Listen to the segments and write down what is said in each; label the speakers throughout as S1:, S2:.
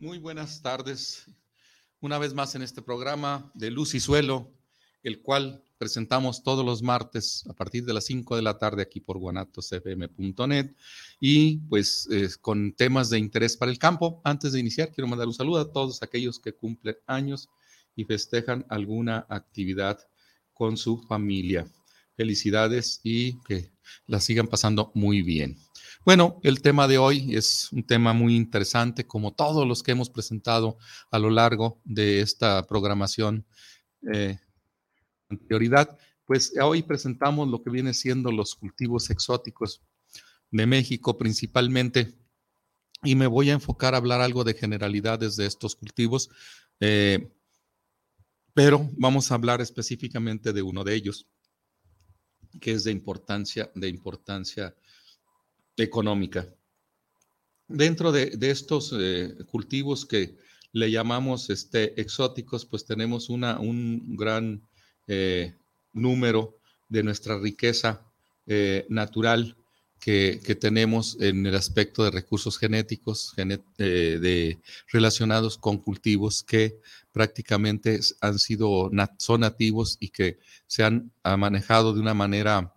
S1: Muy buenas tardes. Una vez más en este programa de Luz y Suelo, el cual presentamos todos los martes a partir de las 5 de la tarde aquí por guanatosfm.net y pues con temas de interés para el campo. Antes de iniciar, quiero mandar un saludo a todos aquellos que cumplen años y festejan alguna actividad con su familia. Felicidades y que la sigan pasando muy bien. Bueno, el tema de hoy es un tema muy interesante, como todos los que hemos presentado a lo largo de esta programación. Eh, anterioridad, pues hoy presentamos lo que viene siendo los cultivos exóticos de México principalmente y me voy a enfocar a hablar algo de generalidades de estos cultivos, eh, pero vamos a hablar específicamente de uno de ellos, que es de importancia, de importancia económica. Dentro de, estos eh, cultivos que le llamamos este, exóticos, pues tenemos una, un gran eh, número de nuestra riqueza eh, natural que, tenemos en el aspecto de recursos genéticos de, relacionados con cultivos que prácticamente han sido, son nativos y que se han manejado de una manera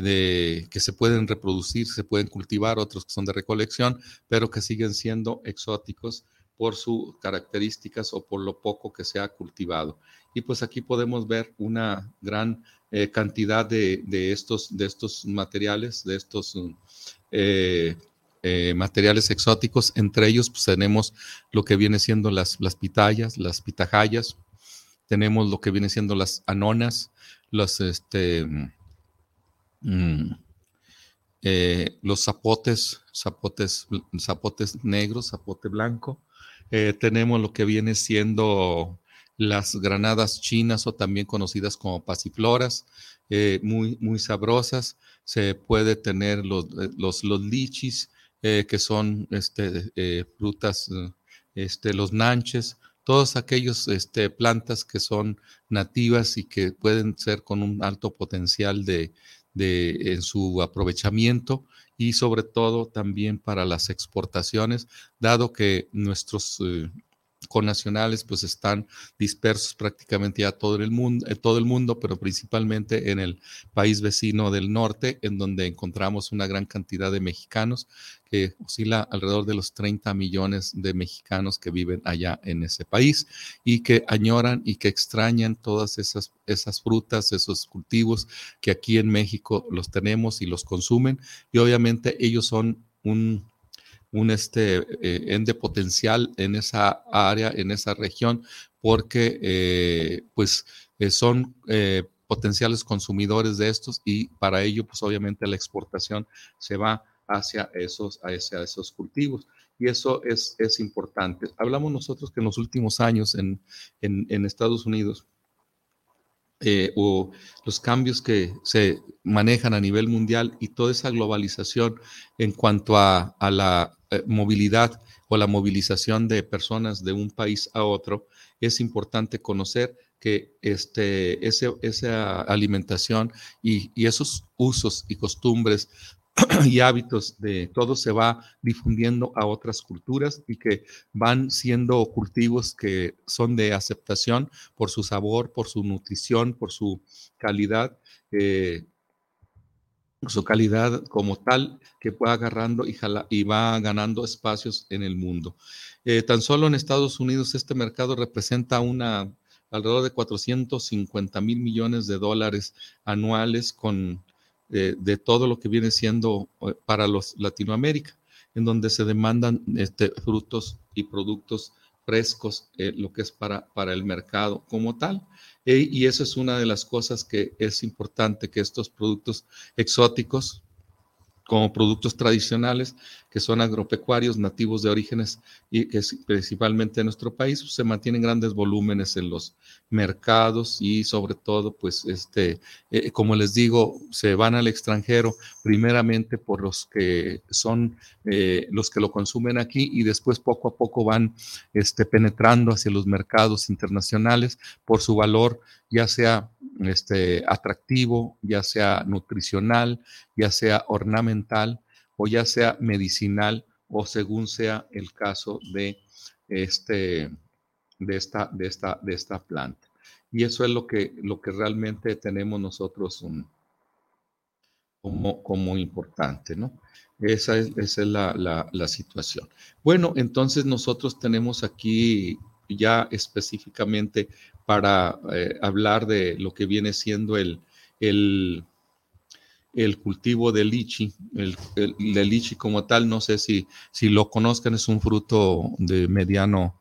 S1: de que se pueden reproducir, se pueden cultivar, otros que son de recolección, pero que siguen siendo exóticos por sus características o por lo poco que se ha cultivado. Y pues aquí podemos ver una gran eh, cantidad de, estos, de estos materiales, de estos eh, eh, materiales exóticos. Entre ellos pues, tenemos lo que viene siendo las, las pitayas, las pitajayas, tenemos lo que viene siendo las anonas, los, este, Mm. Eh, los zapotes, zapotes, zapotes negros, zapote blanco. Eh, tenemos lo que viene siendo las granadas chinas o también conocidas como pasifloras, eh, muy, muy sabrosas. Se puede tener los, los, los lichis, que son este, frutas, este, los nanches, todos aquellos este, plantas que son nativas y que pueden ser con un alto potencial de, de, en su aprovechamiento y sobre todo también para las exportaciones, dado que nuestros eh, nacionales pues están dispersos prácticamente a todo el mundo, en todo el mundo, pero principalmente en el país vecino del norte, en donde encontramos una gran cantidad de mexicanos que oscila alrededor de los 30 millones de mexicanos que viven allá en ese país y que añoran y que extrañan todas esas, esas frutas, esos cultivos que aquí en México los tenemos y los consumen. Y obviamente ellos son un un este, eh, ende potencial en esa área, en esa región, porque eh, pues eh, son potenciales consumidores de estos y para ello pues obviamente la exportación se va hacia esos, esos cultivos. Y eso es, es importante. Hablamos nosotros que en los últimos años en, en Estados Unidos, o los cambios que se manejan a nivel mundial y toda esa globalización en cuanto a, la eh, movilidad o la movilización de personas de un país a otro, es importante conocer que este, esa alimentación y, y esos usos y costumbres y hábitos de todo se va difundiendo a otras culturas y que van siendo cultivos que son de aceptación por su sabor, por su nutrición, por su calidad, eh, su calidad como tal que va agarrando y, y va ganando espacios en el mundo. Eh, tan solo en Estados Unidos este mercado representa una alrededor de 450 mil millones de dólares anuales con de, todo lo que viene siendo eh, para los Latinoamérica, en donde se demandan este, frutos y productos frescos, eh, lo que es para, para el mercado como tal. Y eso es una de las cosas que es importante, que estos productos exóticos, como productos tradicionales, que son agropecuarios nativos de orígenes y que es principalmente en nuestro país, pues, se mantienen grandes volúmenes en los mercados y sobre todo, pues, este, eh, como les digo, se van al extranjero primeramente por los que son eh, los que lo consumen aquí y después poco a poco van este, penetrando hacia los mercados internacionales por su valor, ya sea este, atractivo, ya sea nutricional, ya sea ornamental o ya sea medicinal o según sea el caso de, este, de, esta, de, esta, de esta planta. Y eso es lo que, lo que realmente tenemos nosotros como, como importante, ¿no? Esa es, esa es la, la, situación. Bueno, entonces nosotros tenemos aquí ya específicamente para eh, hablar de lo que viene siendo el, el, el cultivo de lichi. El, el, lichi como tal, no sé si, si lo conozcan, es un fruto de mediano,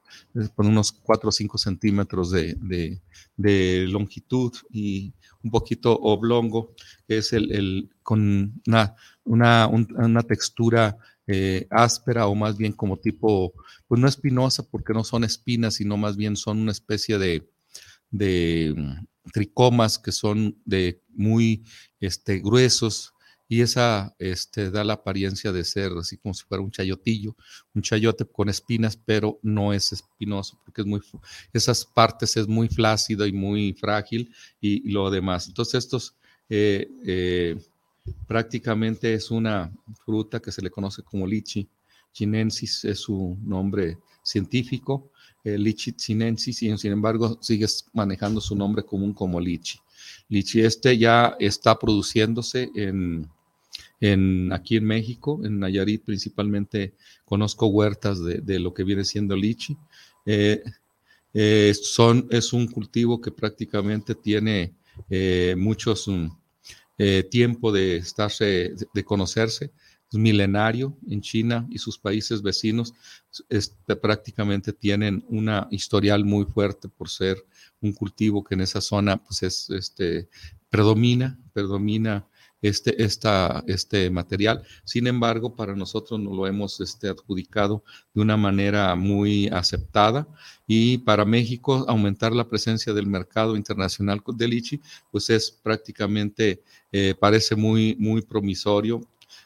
S1: con unos 4 o 5 centímetros de, de, longitud y un poquito oblongo. Es el, el con una, una, una textura eh, áspera o más bien como tipo, pues no espinosa porque no son espinas, sino más bien son una especie de, de tricomas que son de muy este, gruesos y esa este, da la apariencia de ser así como si fuera un chayotillo, un chayote con espinas, pero no es espinoso porque es muy, esas partes es muy flácido y muy frágil y, lo demás. Entonces estos eh, eh, prácticamente es una fruta que se le conoce como lichi chinensis, es su nombre científico, eh, lichi chinensis, y sin embargo sigues manejando su nombre común como lichi. Lichi este ya está produciéndose en, en, aquí en México, en Nayarit principalmente conozco huertas de, lo que viene siendo lichi. Eh, eh, son, es un cultivo que prácticamente tiene muchos um, tiempo de estarse, de conocerse es milenario en China y sus países vecinos prácticamente tienen una historial muy fuerte por ser un cultivo que en esa zona pues es, este, predomina, predomina este, esta, este material. Sin embargo, para nosotros no lo hemos este, adjudicado de una manera muy aceptada y para México aumentar la presencia del mercado internacional de lichi, pues es prácticamente, eh, parece muy, muy promisorio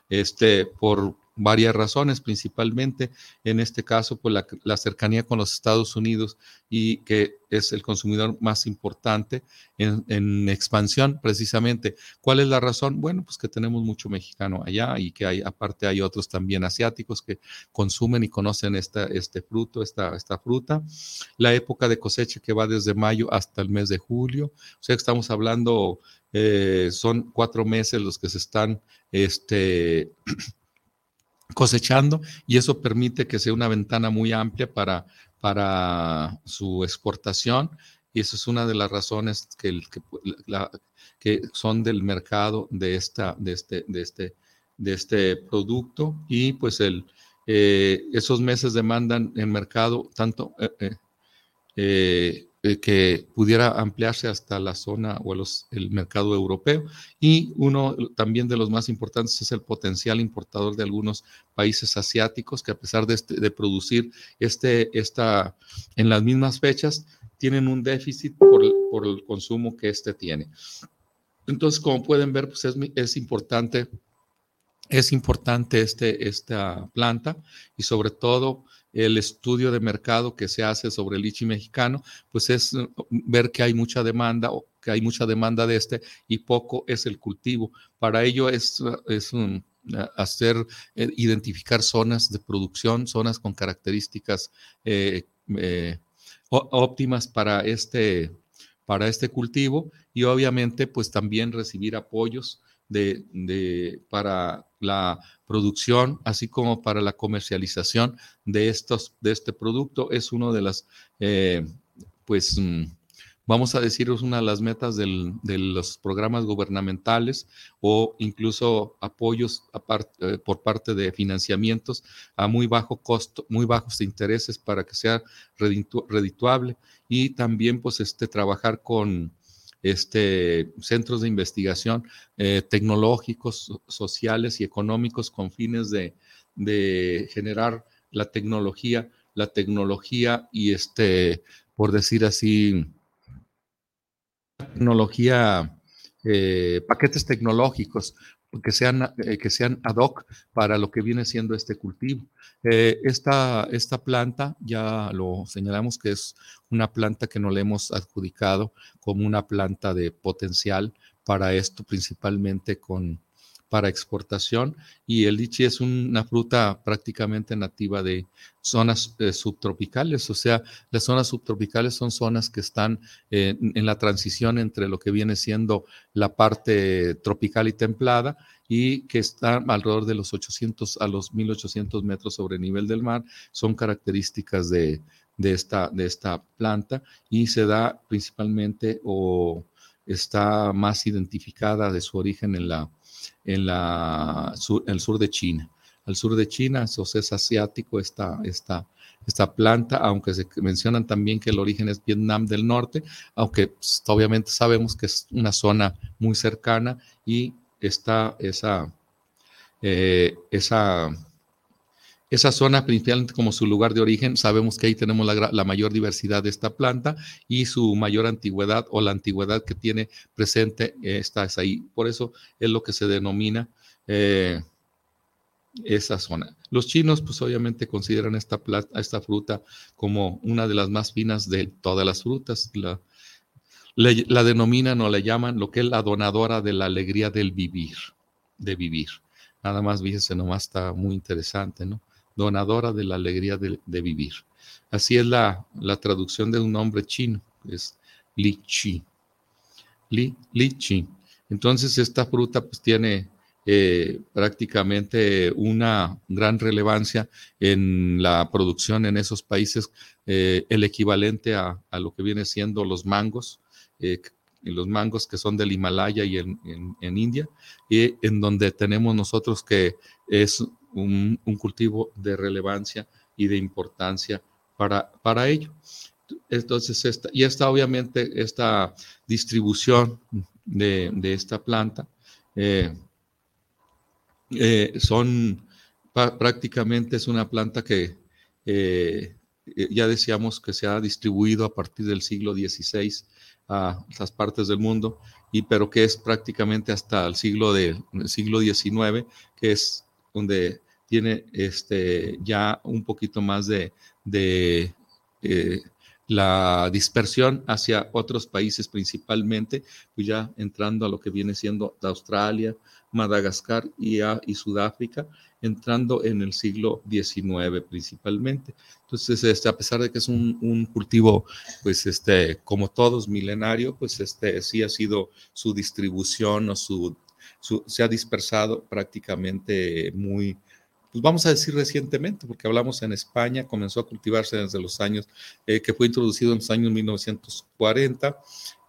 S1: este, por varias razones, principalmente en este caso por la, la, cercanía con los Estados Unidos y que es el consumidor más importante en, expansión precisamente. ¿Cuál es la razón? Bueno, pues que tenemos mucho mexicano allá y que hay, aparte hay otros también asiáticos que consumen y conocen esta, este fruto, esta, esta fruta. La época de cosecha que va desde mayo hasta el mes de julio, o sea estamos hablando eh, son cuatro meses los que se están este, cosechando y eso permite que sea una ventana muy amplia para, para su exportación y eso es una de las razones que, que, son del mercado de, esta, de, este, de, este, de este producto y pues el, eh, esos meses demandan en mercado tanto eh, eh, que pudiera ampliarse hasta la zona o el mercado europeo. Y uno también de los más importantes es el potencial importador de algunos países asiáticos que a pesar de, este, producir este, esta, en las mismas fechas, tienen un déficit por, el consumo que este tiene. Entonces, como pueden ver, pues es, es importante es importante este, esta planta y sobre todo el estudio de mercado que se hace sobre el lichi mexicano, pues es uh, ver que hay mucha demanda o que hay mucha demanda de este y poco es el cultivo. Para ello es, uh, es uh, hacer, eh, identificar zonas de producción, zonas con características eh, eh, óptimas para este, para este cultivo y obviamente pues también recibir apoyos de, para la producción, así como para la comercialización de, estos, de este producto. Es uno de las, eh, pues, mm, vamos a decir, una de las metas de los programas gubernamentales o incluso apoyos eh, por parte de financiamientos a muy bajo costo, muy bajos intereses para que sea redituable y también pues este, trabajar con este, centros de investigación eh, tecnológicos, sociales y económicos con fines de, generar la tecnología, la tecnología y este, por decir así, tecnología, eh, paquetes tecnológicos que sean, eh, que sean ad hoc para lo que viene siendo este cultivo. Eh, esta, esta planta, ya lo señalamos que es una planta que no le hemos adjudicado como una planta de potencial para esto, principalmente con, para exportación y el lichi es una fruta prácticamente nativa de zonas eh, subtropicales, o sea, las zonas subtropicales son zonas que están eh, en la transición entre lo que viene siendo la parte tropical y templada y que están alrededor de los 800 a los 1800 metros sobre el nivel del mar, son características de, de, esta, de esta planta y se da principalmente o está más identificada de su origen en la en, la, el sur de China. Al sur de China, eso es asiático esta, esta, esta planta, aunque se mencionan también que el origen es Vietnam del Norte, aunque pues, obviamente sabemos que es una zona muy cercana y está esa, eh, esa esa zona, principalmente como su lugar de origen, sabemos que ahí tenemos la, mayor diversidad de esta planta y su mayor antigüedad o la antigüedad que tiene presente está es ahí. Por eso es lo que se denomina eh, esa zona. Los chinos, pues obviamente consideran esta, plata, esta fruta como una de las más finas de todas las frutas. La, la denominan o le llaman lo que es la donadora de la alegría del vivir, de vivir. Nada más, fíjense, nomás está muy interesante, ¿no? Donadora de la alegría de, vivir. Así es la, traducción de un nombre chino, es Li Chi. Li, Chi. Entonces esta fruta pues tiene eh, prácticamente una gran relevancia en la producción en esos países, eh, el equivalente a, lo que viene siendo los mangos, eh, los mangos que son del Himalaya y en, en, India, y en donde tenemos nosotros que es un, cultivo de relevancia y de importancia para, para ello. Entonces, esta, y esta obviamente, esta distribución de, esta planta eh, eh, son prácticamente es una planta que eh, ya decíamos que se ha distribuido a partir del siglo XVI a las partes del mundo, y pero que es prácticamente hasta el siglo, de, siglo XIX, que es donde tiene este, ya un poquito más de, eh, la dispersión hacia otros países principalmente, pues ya entrando a lo que viene siendo Australia, Madagascar y, y Sudáfrica, entrando en el siglo XIX principalmente. Entonces, este, a pesar de que es un, cultivo, pues, este, como todos, milenario, pues, este, sí ha sido su distribución o su, se ha dispersado prácticamente muy, pues vamos a decir recientemente, porque hablamos en España, comenzó a cultivarse desde los años, eh, que fue introducido en los años 1940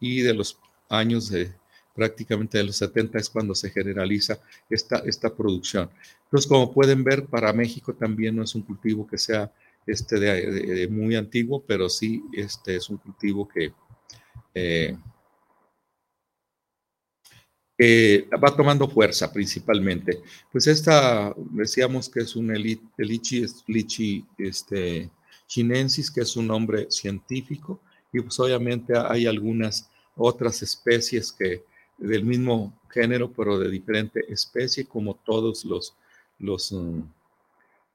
S1: y de los años de prácticamente de los 70 es cuando se generaliza esta, esta producción. Entonces, como pueden ver, para México también no es un cultivo que sea este de, muy antiguo, pero sí este es un cultivo que... Eh, va tomando fuerza principalmente. Pues esta, decíamos que es un lichi, lichi este, chinensis, que es un nombre científico, y pues obviamente hay algunas otras especies que del mismo género, pero de diferente especie, como todos los, los, mm,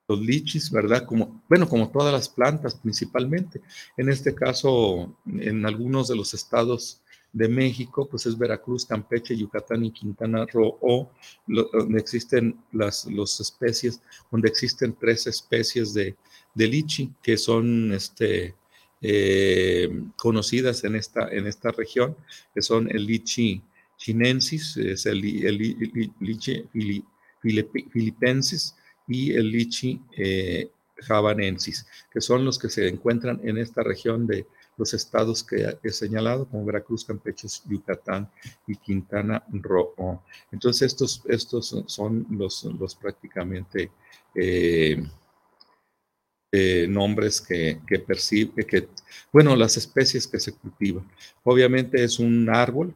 S1: los lichis, ¿verdad? Como, bueno, como todas las plantas principalmente. En este caso, en algunos de los estados de México, pues es Veracruz, Campeche, Yucatán y Quintana Roo, donde existen las los especies, donde existen tres especies de, de lichi que son este, eh, conocidas en esta, en esta región, que son el lichi chinensis, es el, lichi filipensis y el lichi eh, javanensis, que son los que se encuentran en esta región de los estados que he señalado, como Veracruz, Campeche, Yucatán y Quintana Roo. Entonces, estos, estos son los, los prácticamente eh, eh, nombres que, que percibe, que, bueno, las especies que se cultivan. Obviamente es un árbol,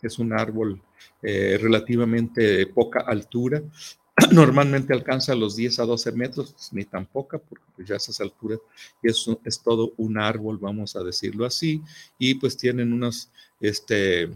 S1: es un árbol eh, relativamente de poca altura, normalmente alcanza los 10 a 12 metros, pues, ni tan poca, porque pues, ya esas alturas es, es todo un árbol, vamos a decirlo así, y pues tienen unos, este,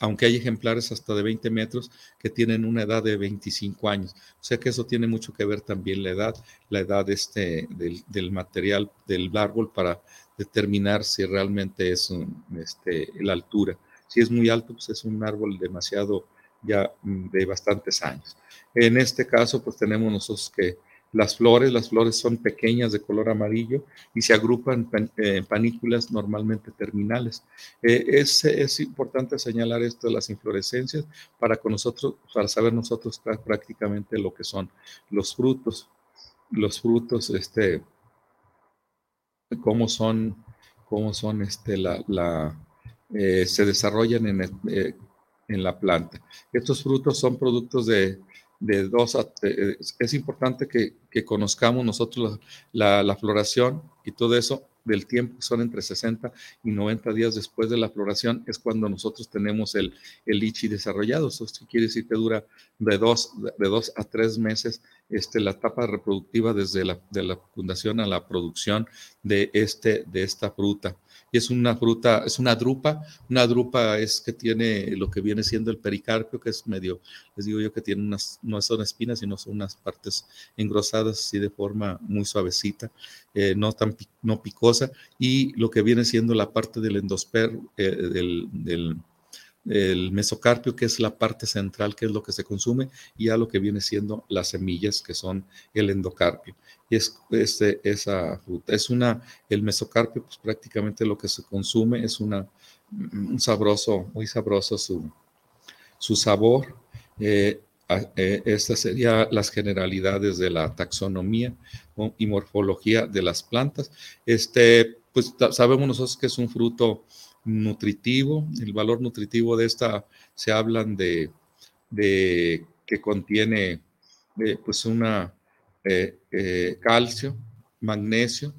S1: aunque hay ejemplares hasta de 20 metros que tienen una edad de 25 años. O sea que eso tiene mucho que ver también la edad, la edad este, del, material del árbol para determinar si realmente es este, la altura. Si es muy alto, pues es un árbol demasiado ya mm, de bastantes años. En este caso, pues tenemos nosotros que las flores, las flores son pequeñas de color amarillo y se agrupan en panículas normalmente terminales. Eh, es, es, importante señalar esto de las inflorescencias para, con nosotros, para saber nosotros prácticamente lo que son los frutos. Los frutos, este, cómo son, cómo son, este, la, la eh, se desarrollan en, eh, en la planta. Estos frutos son productos de de dos a, eh, es importante que, conozcamos nosotros la, floración y todo eso del tiempo, son entre 60 y 90 días después de la floración, es cuando nosotros tenemos el, el lichi desarrollado. Eso quiere decir que dura de dos, de dos a tres meses este, la etapa reproductiva desde la, de la fundación a la producción de, este, de esta fruta y es una fruta, es una drupa. Una drupa es que tiene lo que viene siendo el pericarpio, que es medio, les digo yo que tiene unas, no son espinas, sino son unas partes engrosadas así de forma muy suavecita, eh, no tan no picosa, y lo que viene siendo la parte del endosper, eh, del, del el mesocarpio, que es la parte central, que es lo que se consume, y a lo que viene siendo las semillas, que son el endocarpio. Y es este, esa fruta. Es una, el mesocarpio, pues prácticamente lo que se consume es una, un sabroso, muy sabroso su, su sabor. Eh, eh, estas serían las generalidades de la taxonomía y morfología de las plantas. Este, pues sabemos nosotros que es un fruto nutritivo. El valor nutritivo de esta se hablan de, que contiene eh, pues una eh, eh, calcio, magnesio,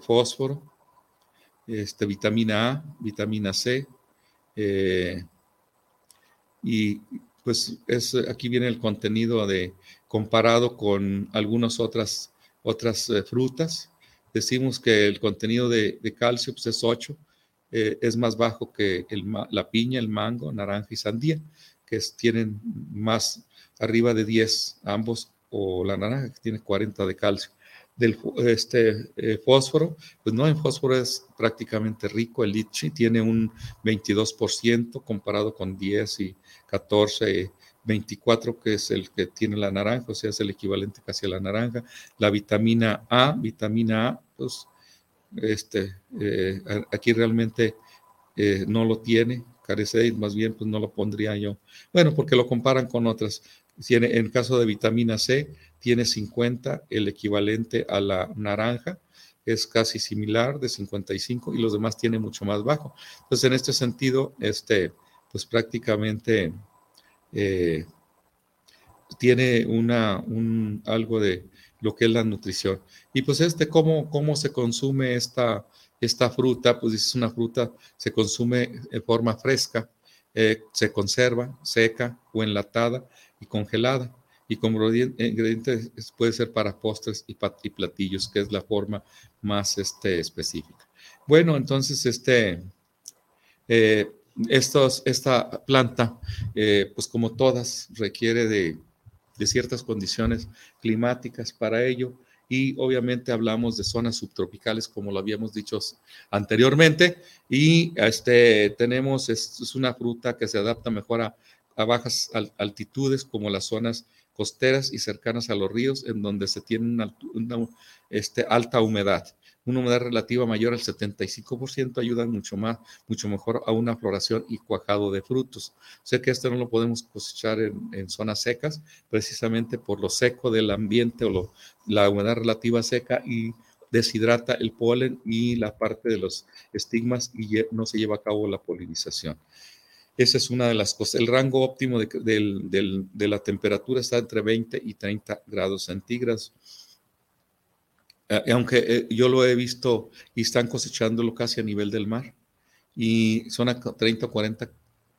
S1: fósforo, este, vitamina A, vitamina C, y pues es, aquí viene el contenido de comparado con algunas otras, otras frutas. Decimos que el contenido de, de calcio pues, es 8, eh, es más bajo que la piña, el mango, naranja y sandía, que tienen más arriba de 10 ambos, o la naranja que tiene 40 de calcio. Del este, eh, fósforo, pues no, en fósforo es prácticamente rico, el litchi tiene un 22% comparado con 10 y 14 24, que es el que tiene la naranja, o sea, es el equivalente casi a la naranja. La vitamina A, vitamina A, pues este, eh, aquí realmente eh, no lo tiene, carece, más bien pues no lo pondría yo. Bueno, porque lo comparan con otras. Tiene, en caso de vitamina C, tiene 50, el equivalente a la naranja, es casi similar, de 55, y los demás tiene mucho más bajo. Entonces, en este sentido, este, pues prácticamente eh, tiene una, un, algo de, lo que es la nutrición. Y pues este, ¿cómo, cómo se consume esta, esta fruta? Pues es una fruta, se consume en forma fresca, eh, se conserva, seca o enlatada y congelada. Y como ingrediente puede ser para postres y, platillos, que es la forma más este, específica. Bueno, entonces este, eh, estos, esta planta, eh, pues como todas, requiere de de ciertas condiciones climáticas para ello. Y obviamente hablamos de zonas subtropicales, como lo habíamos dicho anteriormente. Y este, tenemos, es, una fruta que se adapta mejor a, bajas altitudes, como las zonas costeras y cercanas a los ríos, en donde se tiene una, este, alta humedad una humedad relativa mayor al 75% ayuda mucho más, mucho mejor a una floración y cuajado de frutos. Sé que esto no lo podemos cosechar en, zonas secas, precisamente por lo seco del ambiente o la humedad relativa seca y deshidrata el polen y la parte de los estigmas y no se lleva a cabo la polinización. Esa es una de las cosas. El rango óptimo de, la temperatura está entre 20 y 30 grados centígrados. Eh, aunque eh, yo lo he visto y están cosechándolo casi a nivel del mar y son a 30 o 40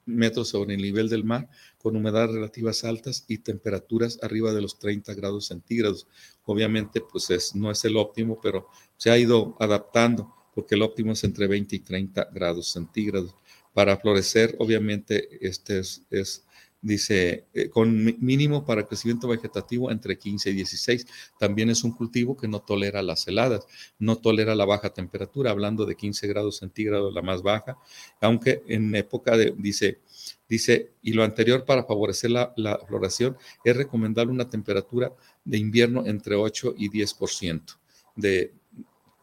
S1: metros sobre el nivel del mar, con humedades relativas altas y temperaturas arriba de los 30 grados centígrados. Obviamente, pues es, no es el óptimo, pero se ha ido adaptando porque el óptimo es entre 20 y 30 grados centígrados. Para florecer, obviamente, este es, dice, eh, con mínimo para crecimiento vegetativo entre 15 y 16. También es un cultivo que no tolera las heladas, no tolera la baja temperatura, hablando de 15 grados centígrados, la más baja, aunque en época de, dice, dice, y lo anterior para favorecer la, floración es recomendar una temperatura de invierno entre 8 y 10% de,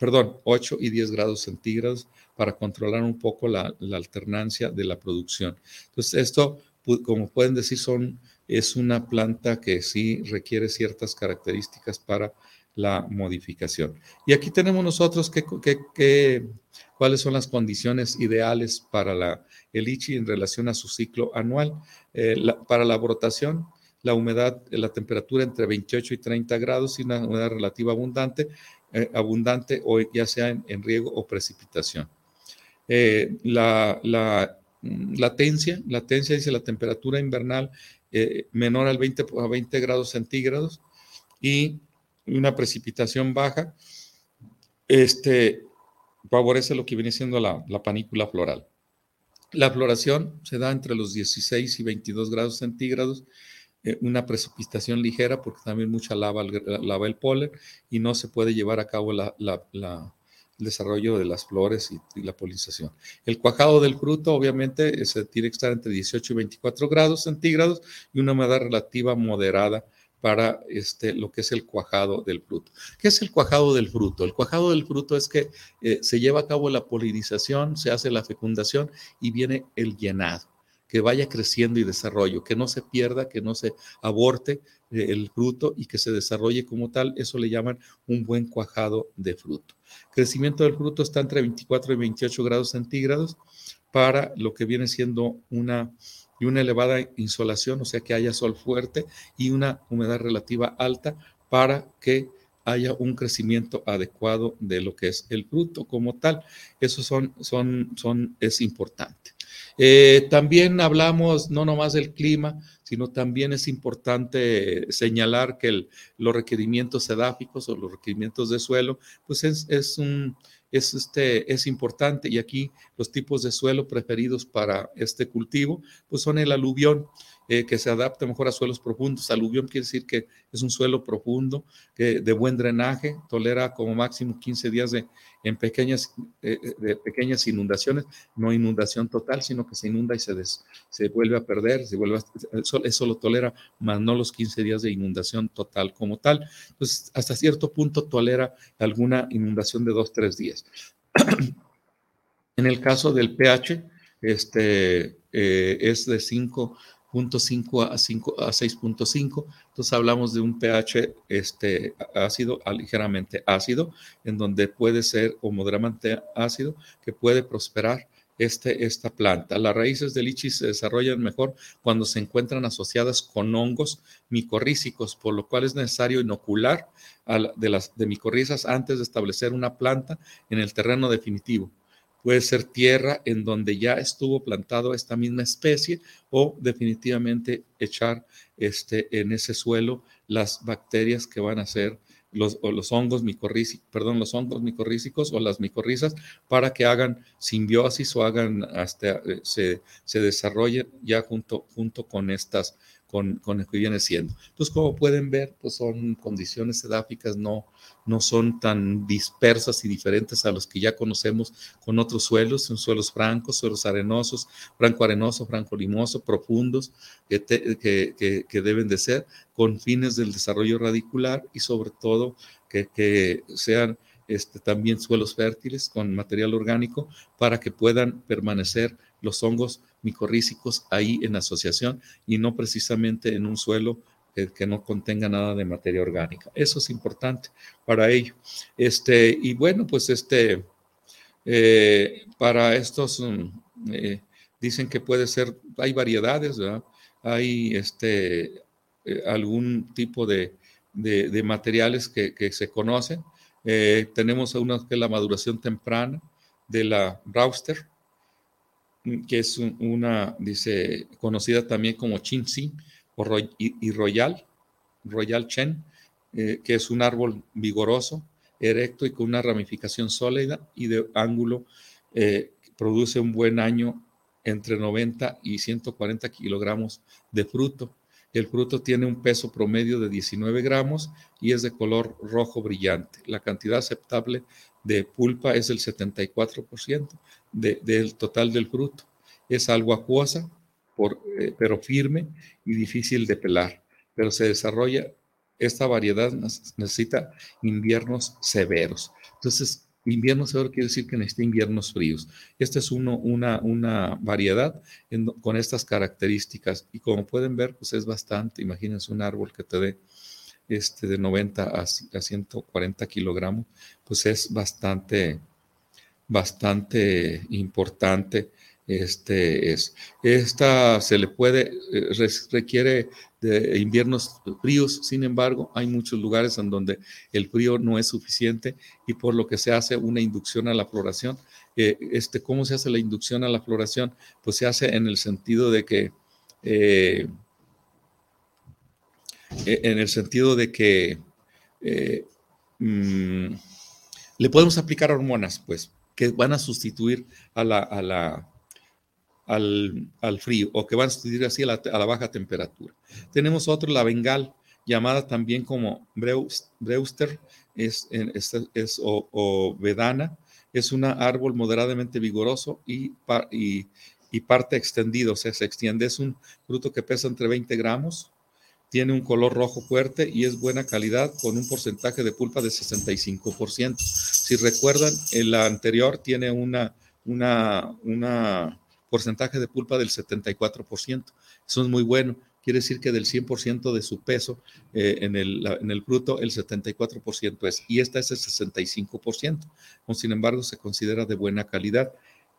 S1: perdón, 8 y 10 grados centígrados para controlar un poco la, alternancia de la producción. Entonces, esto, como pueden decir, son, es una planta que sí requiere ciertas características para la modificación. Y aquí tenemos nosotros que, cuáles son las condiciones ideales para la, el ICHI en relación a su ciclo anual. Eh, para la brotación, la humedad, la temperatura entre 28 y 30 grados y una humedad relativa abundante, eh, abundante o ya sea en riego o precipitación. Eh, la, la, latencia, latencia dice la temperatura invernal eh, menor al 20 a 20 grados centígrados y una precipitación baja, este, favorece lo que viene siendo la, la panícula floral. La floración se da entre los 16 y 22 grados centígrados, eh, una precipitación ligera porque también mucha lava, lava el polen y no se puede llevar a cabo la, la, el desarrollo de las flores y, la polinización. El cuajado del fruto, obviamente, se tiene que estar entre 18 y 24 grados centígrados y una humedad relativa moderada para este, lo que es el cuajado del fruto. ¿Qué es el cuajado del fruto? El cuajado del fruto es que eh, se lleva a cabo la polinización, se hace la fecundación y viene el llenado que vaya creciendo y desarrollo, que no se pierda, que no se aborte eh, el fruto y que se desarrolle como tal. Eso le llaman un buen cuajado de fruto. Crecimiento del fruto está entre 24 y 28 grados centígrados para lo que viene siendo una, y una elevada insolación, o sea que haya sol fuerte y una humedad relativa alta para que haya un crecimiento adecuado de lo que es el fruto como tal. Eso es importante. Eh, también hablamos no nomás del clima, sino también es importante señalar que los requerimientos edáficos o los requerimientos de suelo, pues es, es un, es, este, es importante y aquí los tipos de suelo preferidos para este cultivo pues son el aluvión. Eh, que se adapta mejor a suelos profundos. Aluvión quiere decir que es un suelo profundo, de buen drenaje, tolera como máximo 15 días de, en pequeñas, eh, eh, de pequeñas inundaciones, no inundación total, sino que se inunda y se, se vuelve a perder, se vuelve eso, lo tolera, más no los 15 días de inundación total como tal. Entonces, hasta cierto punto tolera alguna inundación de dos, tres días. en el caso del pH, este, es de 5 0.5 a, 5, a 6.5. Entonces hablamos de un pH este, ácido, ligeramente ácido, en donde puede ser o moderadamente ácido, que puede prosperar este, esta planta. Las raíces del lichi se desarrollan mejor cuando se encuentran asociadas con hongos micorrícicos, por lo cual es necesario inocular de las de micorrizas antes de establecer una planta en el terreno definitivo puede ser tierra en donde ya estuvo plantado esta misma especie o definitivamente echar este, en ese suelo las bacterias que van a ser los, o los hongos micorrícicos, perdón, los hongos micorrícicos o las micorrizas para que hagan simbiosis o hagan hasta eh, se, se desarrollen ya junto, junto con estas con, con lo que viene siendo. Entonces, como pueden ver, pues son condiciones edáficas, no, no son tan dispersas y diferentes a los que ya conocemos con otros suelos, son suelos francos, suelos arenosos, franco arenoso, franco limoso, profundos, que, que, que, deben de ser con fines del desarrollo radicular y sobre todo que, que sean este, también suelos fértiles con material orgánico para que puedan permanecer los hongos micorrícicos ahí en asociación y no precisamente en un suelo que no contenga nada de materia orgánica. Eso es importante para ello. Este, y bueno, pues este, eh, para estos, mm, eh, dicen que puede ser, hay variedades, hay este, eh, algún tipo de, de, materiales que, que, se conocen. tenemos una que es la maduración temprana de la Brauster, que es una, dice, conocida también como Chinzi y, Royal, Royal Chen, que es un árbol vigoroso erecto y con una ramificación sólida y de ángulo, eh, produce un buen año entre 90 y 140 kilogramos de fruto. El fruto tiene un peso promedio de 19 gramos y es de color rojo brillante. La cantidad aceptable de pulpa es el 74% del total del fruto. Es algo acuosa, eh, pero firme y difícil de pelar, pero se desarrolla esta variedad necesita inviernos severos. Entonces, invierno severo quiere decir que necesita inviernos fríos. Esta es uno, una, una variedad con estas características y como pueden ver, pues es bastante. Imagínense un árbol que te dé este, de 90 a, a 140 kilogramos, pues es bastante, bastante importante este es. Esta se le puede, eh, requiere de inviernos fríos, sin embargo, hay muchos lugares en donde el frío no es suficiente y por lo que se hace una inducción a la floración. Eh, este, ¿Cómo se hace la inducción a la floración? Pues se hace en el sentido de que, eh, en el sentido de que mm, le podemos aplicar hormonas, pues, que van a sustituir a la, a la al, frío o que van a sustituir así a la, baja temperatura. Tenemos otro, la bengal, llamada también como breuster, es, es, o, vedana, es un árbol moderadamente vigoroso y, y, y, parte extendido, o sea, se extiende. Es un fruto que pesa entre 20 gramos, tiene un color rojo fuerte y es buena calidad con un porcentaje de pulpa de 65%. Si recuerdan, el anterior tiene una, una, porcentaje de pulpa del 74%. Eso es muy bueno. Quiere decir que del 100% de su peso eh, en, el, en, el, fruto, el 74% es. Y esta es el 65%. sin embargo, se considera de buena calidad.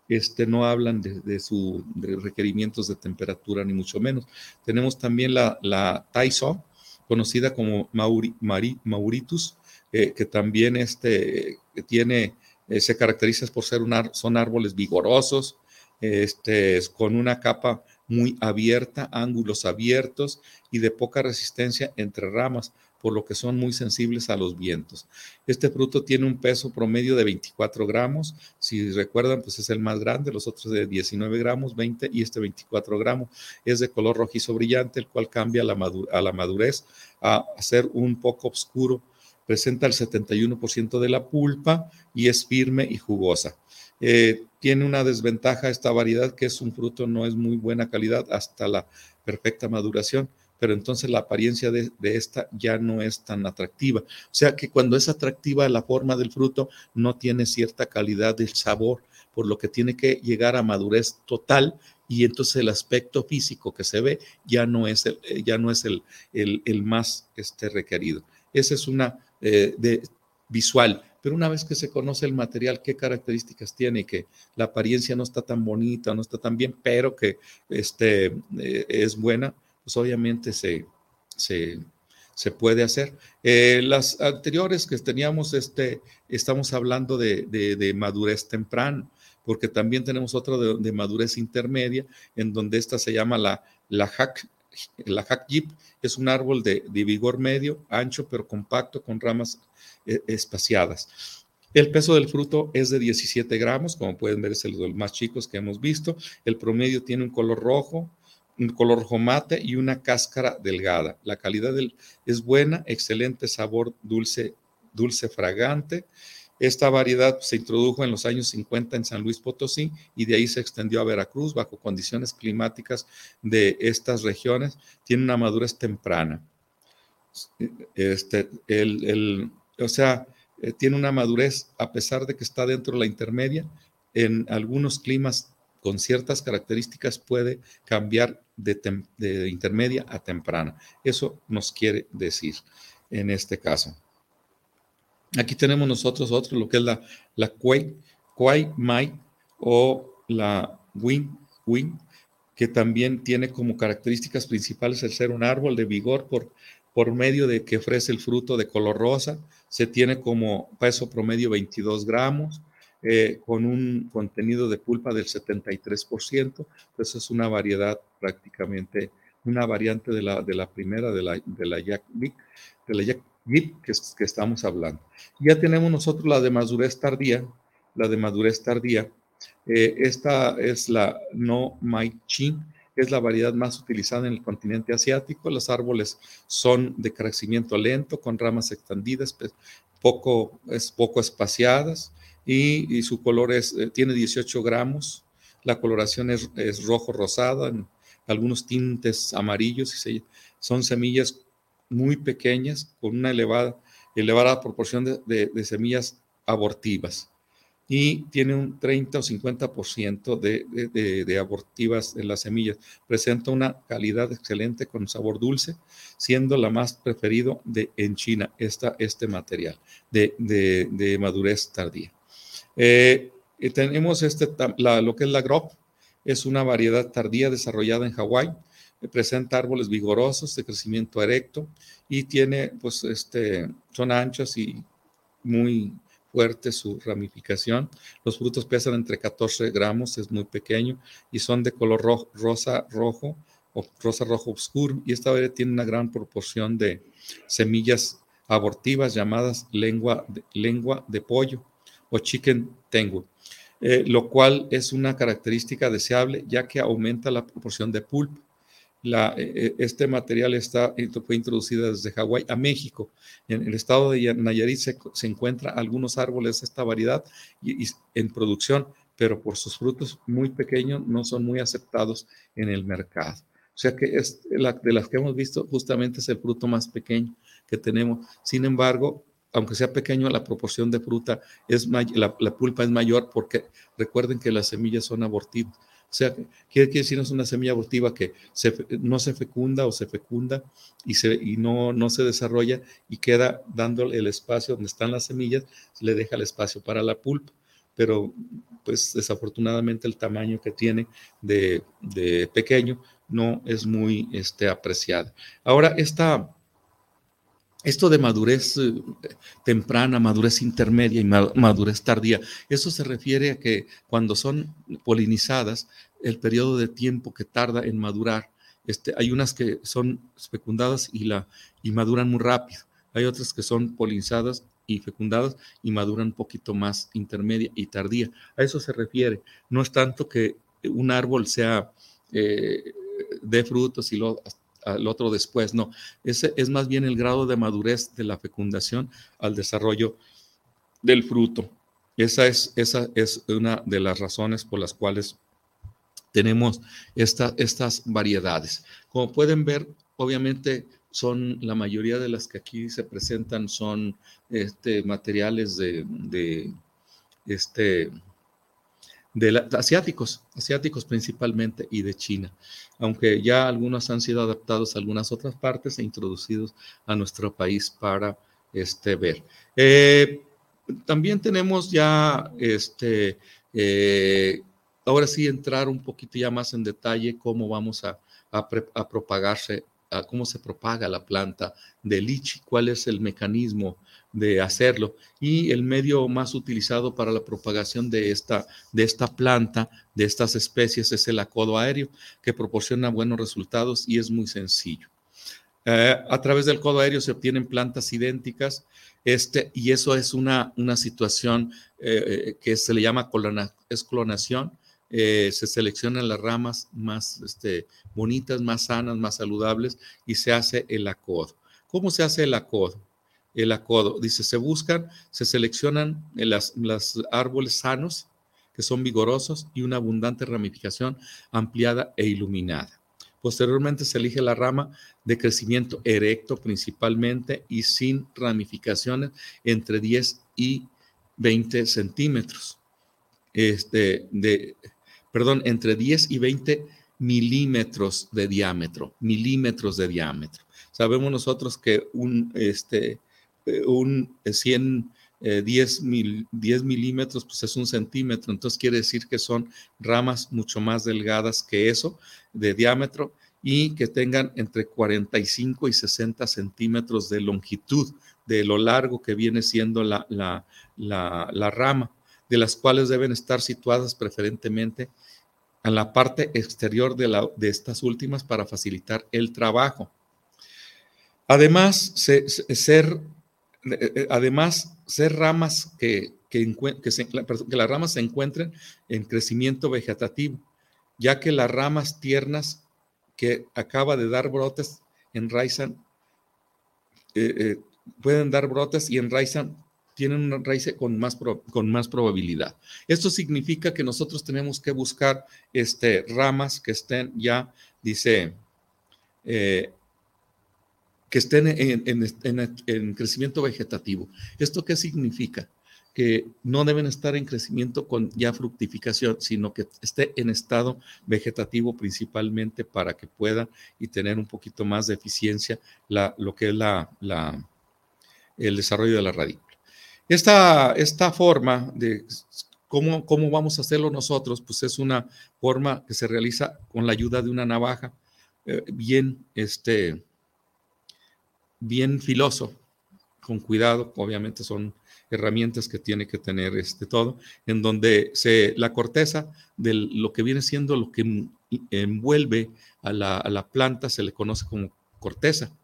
S1: Este, no hablan de, de sus requerimientos de temperatura, ni mucho menos. Tenemos también la, la Taiso, conocida como Mauri, Mauritus, eh, que también este, tiene, eh, se caracteriza por ser un son árboles vigorosos, este, con una capa muy abierta, ángulos abiertos y de poca resistencia entre ramas, por lo que son muy sensibles a los vientos. Este fruto tiene un peso promedio de 24 gramos, si recuerdan, pues es el más grande, los otros de 19 gramos, 20 y este 24 gramos. Es de color rojizo brillante, el cual cambia a la madurez a ser un poco oscuro. Presenta el 71% de la pulpa y es firme y jugosa. Eh, tiene una desventaja esta variedad que es un fruto no es muy buena calidad hasta la perfecta maduración, pero entonces la apariencia de, esta ya no es tan atractiva. O sea que cuando es atractiva la forma del fruto no tiene cierta calidad del sabor, por lo que tiene que llegar a madurez total y entonces el aspecto físico que se ve ya no es el, eh, ya no es el, el, más este, requerido. Esa es una eh, de, visual pero una vez que se conoce el material, qué características tiene y que la apariencia no está tan bonita, no está tan bien, pero que este, eh, es buena, pues obviamente se, se, puede hacer. Eh, las anteriores que teníamos, este, estamos hablando de, madurez temprana, porque también tenemos otra de, madurez intermedia, en donde esta se llama la, la hack la jeep es un árbol de, vigor medio, ancho pero compacto con ramas eh, espaciadas. El peso del fruto es de 17 gramos, como pueden ver es el de los más chicos que hemos visto. El promedio tiene un color rojo, color rojo mate y una cáscara delgada. La calidad del, es buena, excelente sabor dulce, dulce fragante. Esta variedad se introdujo en los años 50 en San Luis Potosí y de ahí se extendió a Veracruz bajo condiciones climáticas de estas regiones. Tiene una madurez temprana. Este, el, o sea, eh, tiene una madurez a pesar de que está dentro de la intermedia. En algunos climas con ciertas características puede cambiar de, intermedia a temprana. Eso nos quiere decir en este caso. Aquí tenemos nosotros otro, lo que es la, la Kwai, Mai o la Win, Win, que también tiene como características principales el ser un árbol de vigor por, por medio de que ofrece el fruto de color rosa. Se tiene como peso promedio 22 gramos, eh, con un contenido de pulpa del 73%. Entonces es una variedad prácticamente, una variante de la, de la primera, de la, de la Jack de la Jack que, que estamos hablando. Ya tenemos nosotros la de madurez tardía, la de madurez tardía. Eh, esta es la No Mai Chin, es la variedad más utilizada en el continente asiático. Los árboles son de crecimiento lento, con ramas extendidas, poco, es poco espaciadas y, su color es, eh, tiene 18 gramos. La coloración es, rojo rosada, en algunos tintes amarillos y son semillas muy pequeñas con una elevada, elevada proporción de semillas abortivas y tiene un 30 o 50% de, de, de, abortivas en las semillas. Presenta una calidad excelente con sabor dulce, siendo la más preferido de, en China esta, este material de, madurez tardía. Eh, tenemos este, lo que es la grop, es una variedad tardía desarrollada en Hawái. Presenta árboles vigorosos de crecimiento erecto y tiene, pues, este, son anchos y muy fuerte su ramificación. Los frutos pesan entre 14 gramos, es muy pequeño y son de color rosa rojo o rosa rojo oscuro. Y esta variedad tiene una gran proporción de semillas abortivas llamadas lengua lengua de pollo o chicken tengu, eh, lo cual es una característica deseable ya que aumenta la proporción de pulpa. Eh, eh, este material está, fue introducido desde Hawái a México. En el estado de Nayarit se, se encuentra algunos árboles de esta variedad y, en producción, pero por sus frutos muy pequeños no son muy aceptados en el mercado. O sea que es la, de las que hemos visto justamente es el fruto más pequeño que tenemos. Sin embargo, aunque sea pequeño, la proporción de fruta es la, la pulpa es mayor porque recuerden que las semillas son abortivas. O sea, quiere, decir es una semilla abortiva que no se fecunda o se fecunda y, no, no se desarrolla y queda dándole el espacio donde están las semillas, se le deja el espacio para la pulpa. Pero, pues desafortunadamente el tamaño que tiene de, pequeño no es muy este, apreciado. Ahora, esta, esto de madurez eh, temprana, madurez intermedia y madurez tardía, eso se refiere a que cuando son polinizadas, el periodo de tiempo que tarda en madurar, este, hay unas que son fecundadas y, la, y maduran muy rápido, hay otras que son polinizadas y fecundadas y maduran un poquito más intermedia y tardía. A eso se refiere. No es tanto que un árbol sea eh, de frutos y lo, al otro después, no. Ese es más bien el grado de madurez de la fecundación al desarrollo del fruto. Esa es, esa es una de las razones por las cuales tenemos estas variedades. Como pueden ver, obviamente son la mayoría de las que aquí se presentan son este, materiales de, de este, de asiáticos, asiáticos principalmente y de China, aunque ya algunos han sido adaptados a algunas otras partes e introducidos a nuestro país para este, ver. Eh, también tenemos ya, este, eh, ahora sí, entrar un poquito ya más en detalle cómo vamos a, a propagarse, a cómo se propaga la planta de lichi, cuál es el mecanismo de hacerlo. Y el medio más utilizado para la propagación de esta, de esta planta, de estas especies, es el acodo aéreo, que proporciona buenos resultados y es muy sencillo. Eh, a través del codo aéreo se obtienen plantas idénticas, este, y eso es una, una situación eh, eh, que se le llama clonación. se seleccionan las ramas más este, bonitas, más sanas, más saludables, y se hace el acodo. ¿Cómo se hace el acodo? El acodo. Dice, se buscan, se seleccionan las, árboles sanos, que son vigorosos y una abundante ramificación ampliada e iluminada. Posteriormente se elige la rama de crecimiento erecto principalmente y sin ramificaciones entre 10 y 20 centímetros. Este, de, perdón, entre 10 y 20 milímetros de diámetro, milímetros de diámetro. Sabemos nosotros que un, este, eh, un 100, eh, 10, eh, mil, 10 milímetros, pues es un centímetro, entonces quiere decir que son ramas mucho más delgadas que eso de diámetro y que tengan entre 45 y 60 centímetros de longitud de lo largo que viene siendo la, la, la, rama, de las cuales deben estar situadas preferentemente en la parte exterior de, la, de estas últimas para facilitar el trabajo. Además, ser, eh, eh, además, ser ramas que, que, que las ramas se encuentren en crecimiento vegetativo, ya que las ramas tiernas que acaba de dar brotes enraizan, eh, eh, pueden dar brotes y enraizan, tienen una raíz con más, con más probabilidad. Esto significa que nosotros tenemos que buscar este, ramas que estén ya, dice, eh, que estén en, crecimiento vegetativo. ¿Esto qué significa? que no deben estar en crecimiento con ya fructificación, sino que esté en estado vegetativo principalmente para que pueda y tener un poquito más de eficiencia la, lo que es la, la, el desarrollo de la radícula. Esta, esta forma de cómo, cómo vamos a hacerlo nosotros, pues es una forma que se realiza con la ayuda de una navaja eh, bien, este, bien filoso, con cuidado, obviamente son herramientas que tiene que tener este todo, en donde se, la corteza de lo que viene siendo lo que envuelve a la, planta se le conoce como corteza,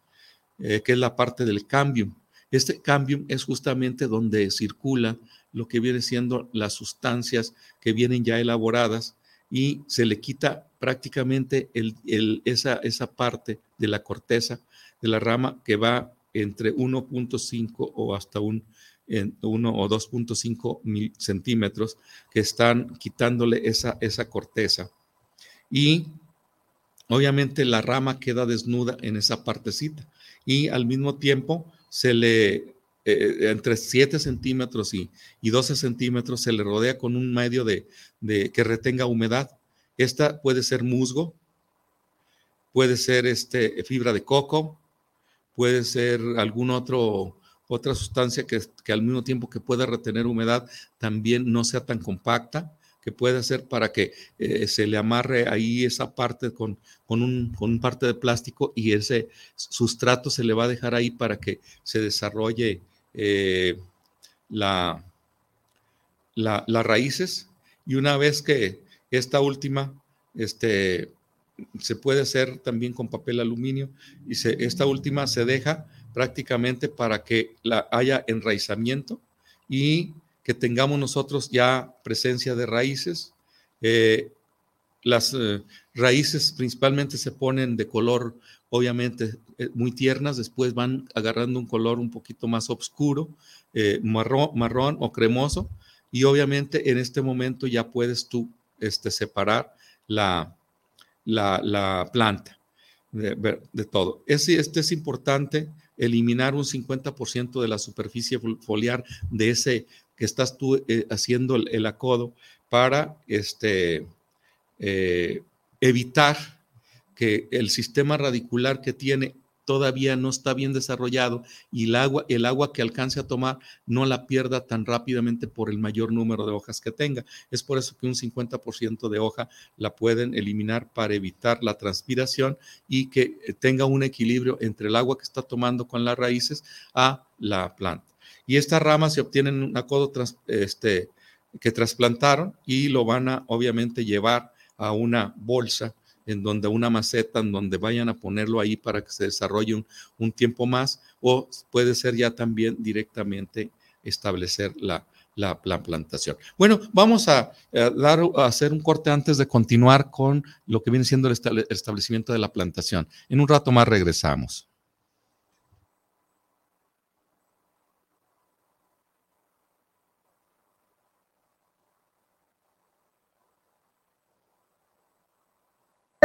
S1: eh, que es la parte del cambium. Este cambium es justamente donde circula lo que viene siendo las sustancias que vienen ya elaboradas y se le quita prácticamente el, esa, esa parte de la corteza de la rama que va entre 1.5 o hasta un en 1 o 2.5 centímetros que están quitándole esa, esa corteza. Y obviamente la rama queda desnuda en esa partecita y al mismo tiempo se le, eh, entre 7 centímetros y, y, 12 centímetros se le rodea con un medio de, de, que retenga humedad. Esta puede ser musgo, puede ser este, fibra de coco, puede ser algún otro otra sustancia que, al mismo tiempo que pueda retener humedad también no sea tan compacta, que pueda hacer para que eh, se le amarre ahí esa parte con, con, un, parte de plástico y ese sustrato se le va a dejar ahí para que se desarrolle eh, la, las raíces. Y una vez que esta última este, se puede hacer también con papel aluminio y esta última se deja prácticamente para que la, haya enraizamiento y que tengamos nosotros ya presencia de raíces. Eh, las eh, raíces principalmente se ponen de color, obviamente, eh, muy tiernas, después van agarrando un color un poquito más oscuro, marrón, marrón o cremoso, y obviamente en este momento ya puedes tú este, separar la, la, la planta de, todo. este es importante eliminar un 50% de la superficie foliar de ese que estás tú eh, haciendo el, acodo para este, eh, evitar que el sistema radicular que tiene todavía no está bien desarrollado y el agua, el agua que alcance a tomar no la pierda tan rápidamente por el mayor número de hojas que tenga. Es por eso que un 50% de hoja la pueden eliminar para evitar la transpiración y que eh, tenga un equilibrio entre el agua que está tomando con las raíces a la planta. Y estas ramas se obtienen un acodo este, que trasplantaron y lo van a obviamente llevar a una bolsa en donde una maceta, en donde vayan a ponerlo ahí para que se desarrolle un, tiempo más, o puede ser ya también directamente establecer la, la, plantación. Bueno, vamos a, dar, a hacer un corte antes de continuar con lo que viene siendo el establecimiento de la plantación. En un rato más regresamos.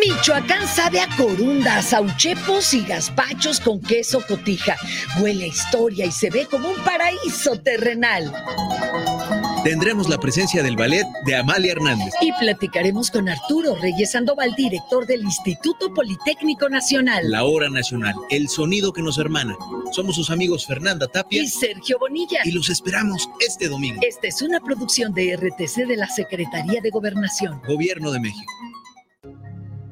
S2: Michoacán sabe a corundas, auchepos y gazpachos con queso cotija. Huele a historia y se ve como un paraíso terrenal.
S3: Tendremos la presencia del ballet de Amalia Hernández.
S2: Y platicaremos con Arturo Reyes Sandoval, director del Instituto Politécnico Nacional.
S3: La hora nacional, el sonido que nos hermana. Somos sus amigos Fernanda Tapia
S2: y Sergio Bonilla.
S3: Y los esperamos este domingo.
S2: Esta es una producción de RTC de la Secretaría de Gobernación.
S3: Gobierno de México.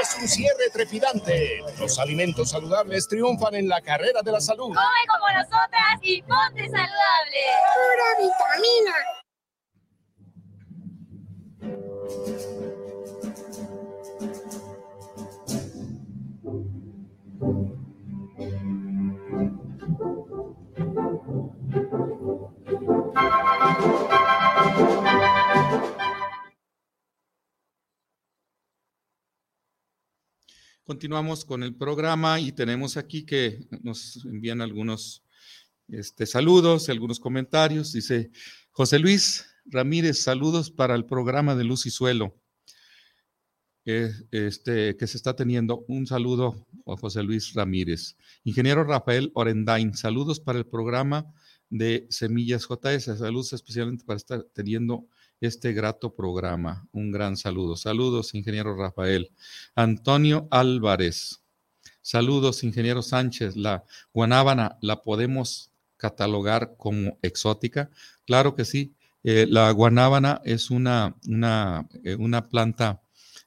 S4: Es un cierre trepidante. Los alimentos saludables triunfan en la carrera de la salud.
S5: Come como nosotras y ponte saludable.
S6: Pura vitamina.
S1: Continuamos con el programa y tenemos aquí que nos envían algunos este, saludos, algunos comentarios. Dice José Luis Ramírez, saludos para el programa de Luz y Suelo este, que se está teniendo. Un saludo a José Luis Ramírez. Ingeniero Rafael Orendain, saludos para el programa de Semillas JS. Saludos especialmente para estar teniendo este grato programa. Un gran saludo. Saludos, ingeniero Rafael. Antonio Álvarez. Saludos, ingeniero Sánchez. La guanábana la podemos catalogar como exótica. Claro que sí. Eh, la guanábana es una, una, eh, una planta,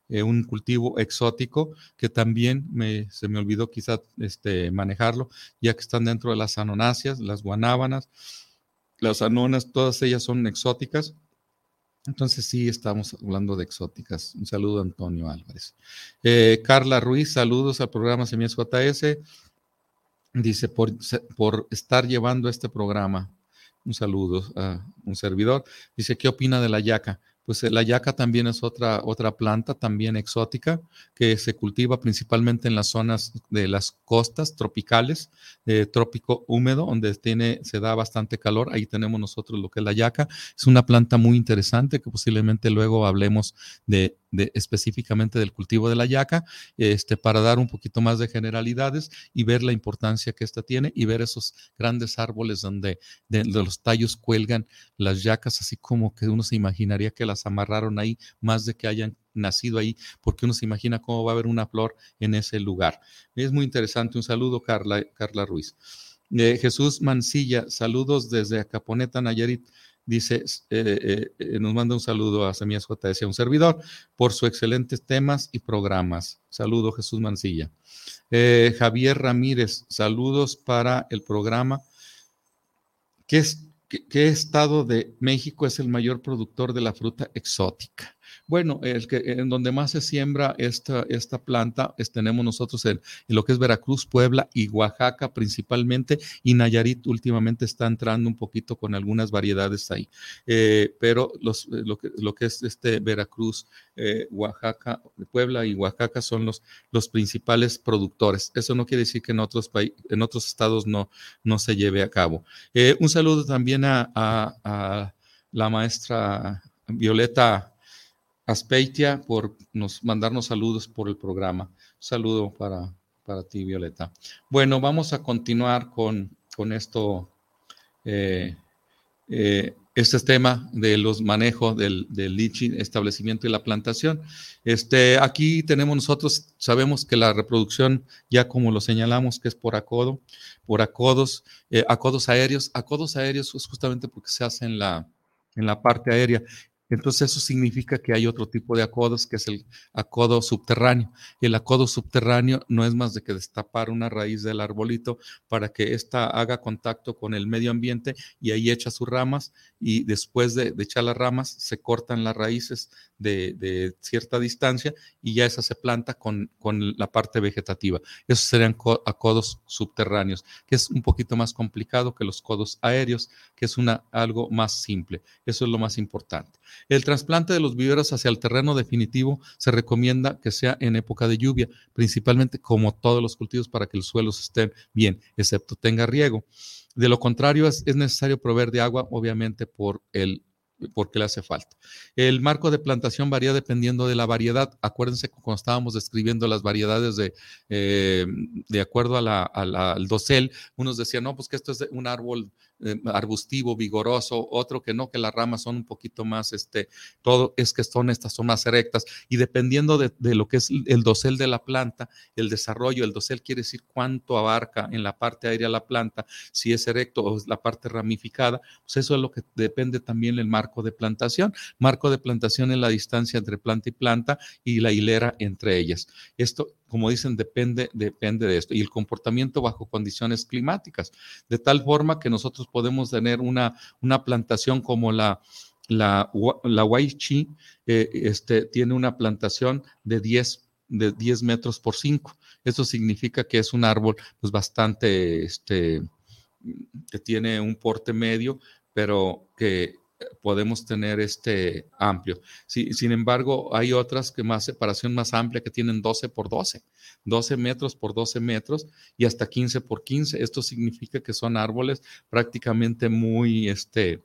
S1: eh, un cultivo exótico que también me, se me olvidó quizá este, manejarlo, ya que están dentro de las anonáceas, las guanábanas, las anonas, todas ellas son exóticas entonces sí, estamos hablando de exóticas. Un saludo Antonio Álvarez. Eh, Carla Ruiz, saludos al programa Semillas JS. Dice, por, por estar llevando este programa, un saludo a un servidor. Dice, ¿qué opina de la yaca? Pues eh, la yaca también es otra, otra planta, también exótica, que se cultiva principalmente en las zonas de las costas tropicales, eh, trópico húmedo, donde tiene, se da bastante calor. Ahí tenemos nosotros lo que es la yaca. Es una planta muy interesante que posiblemente luego hablemos de, específicamente del cultivo de la yaca, este, para dar un poquito más de generalidades y ver la importancia que esta tiene y ver esos grandes árboles donde de, los tallos cuelgan las yacas, así como que uno se imaginaría que las amarraron ahí, más de que hayan nacido ahí, porque uno se imagina cómo va a haber una flor en ese lugar. Es muy interesante. Un saludo, Carla, Carla Ruiz. Eh, Jesús Mancilla, saludos desde Acaponeta, Nayarit. Dice, eh, eh, nos manda un saludo a Semillas JS, a un servidor, por sus excelentes temas y programas. Saludo, Jesús Mancilla. Javier Ramírez, saludos para el programa. ¿Qué es ¿Qué, estado de México es el mayor productor de la fruta exótica? Bueno, el que, en donde más se siembra esta, esta planta es, tenemos nosotros en, lo que es Veracruz, Puebla y Oaxaca principalmente, y Nayarit últimamente está entrando un poquito con algunas variedades ahí. Eh, pero los, lo, que, lo que es este Veracruz, eh, Oaxaca, Puebla y Oaxaca son los, los principales productores. Eso no quiere decir que en otros, en otros estados no, no se lleve a cabo. Eh, un saludo también a, a la maestra Violeta Aspeitia por nos, mandarnos saludos por el programa. Un saludo para, para ti, Violeta. Bueno, vamos a continuar con, con esto, eh, eh, este tema de los manejos del, del establecimiento y la plantación. Este, aquí tenemos nosotros, sabemos que la reproducción, ya como lo señalamos, que es por acodo, por acodos, eh, acodos aéreos. Acodos aéreos es justamente porque se hace en la, en la parte aérea. Entonces eso significa que hay otro tipo de acodos, que es el acodo subterráneo. El acodo subterráneo no es más de que destapar una raíz del arbolito para que ésta haga contacto con el medio ambiente y ahí echa sus ramas y después de, echar las ramas se cortan las raíces de, cierta distancia y ya esa se planta con, con la parte vegetativa. Esos serían acodos subterráneos, que es un poquito más complicado que los codos aéreos, que es una, algo más simple. Eso es lo más importante. El trasplante de los viveros hacia el terreno definitivo se recomienda que sea en época de lluvia, principalmente como todos los cultivos para que los suelos estén bien, excepto tenga riego. De lo contrario, es, necesario proveer de agua, obviamente, por el porque le hace falta. El marco de plantación varía dependiendo de la variedad. Acuérdense que cuando estábamos describiendo las variedades de, eh, de acuerdo al dosel, unos decían, no, pues que esto es un árbol eh, arbustivo, vigoroso, otro que no, que las ramas son un poquito más, este, todo es que son estas, son más erectas. Y dependiendo de, lo que es el dosel de la planta, el desarrollo, el dosel quiere decir cuánto abarca en la parte aérea la planta, si es erecto o es la parte ramificada, pues eso es lo que depende también del marco de plantación. Marco de plantación es la distancia entre planta y planta y la hilera entre ellas. Esto como dicen, depende, depende de esto. Y el comportamiento bajo condiciones climáticas, de tal forma que nosotros podemos tener una, una plantación como la, la, la Waichi, eh, este, tiene una plantación de 10, de 10 metros por 5. Eso significa que es un árbol pues, bastante, este, que tiene un porte medio, pero que podemos tener este amplio. sin embargo, hay otras que más separación más amplia que tienen 12 por 12, 12 metros por 12 metros y hasta 15 por 15. Esto significa que son árboles prácticamente muy, este,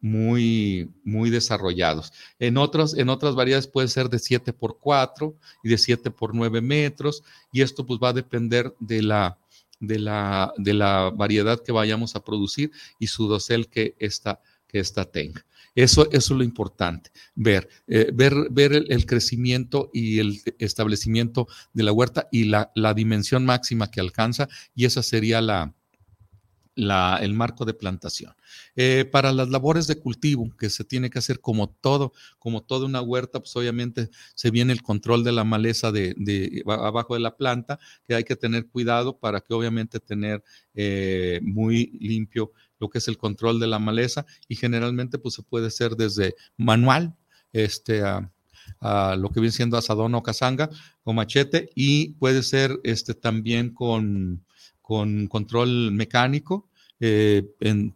S1: muy, muy desarrollados. En otras, en otras variedades puede ser de 7 por 4 y de 7 por 9 metros y esto pues va a depender de la, de la, de la variedad que vayamos a producir y su dosel que está que ésta tenga. Eso, eso es lo importante, ver, eh, ver, ver el, crecimiento y el establecimiento de la huerta y la, la dimensión máxima que alcanza, y esa sería la, la, el marco de plantación. Eh, para las labores de cultivo, que se tiene que hacer como todo, como toda una huerta, pues obviamente se viene el control de la maleza de, de abajo de la planta, que hay que tener cuidado para que obviamente tener eh, muy limpio lo que es el control de la maleza y generalmente pues se puede hacer desde manual, este, lo que viene siendo asadón o cazanga o machete y puede ser este, también con, con control mecánico, eh,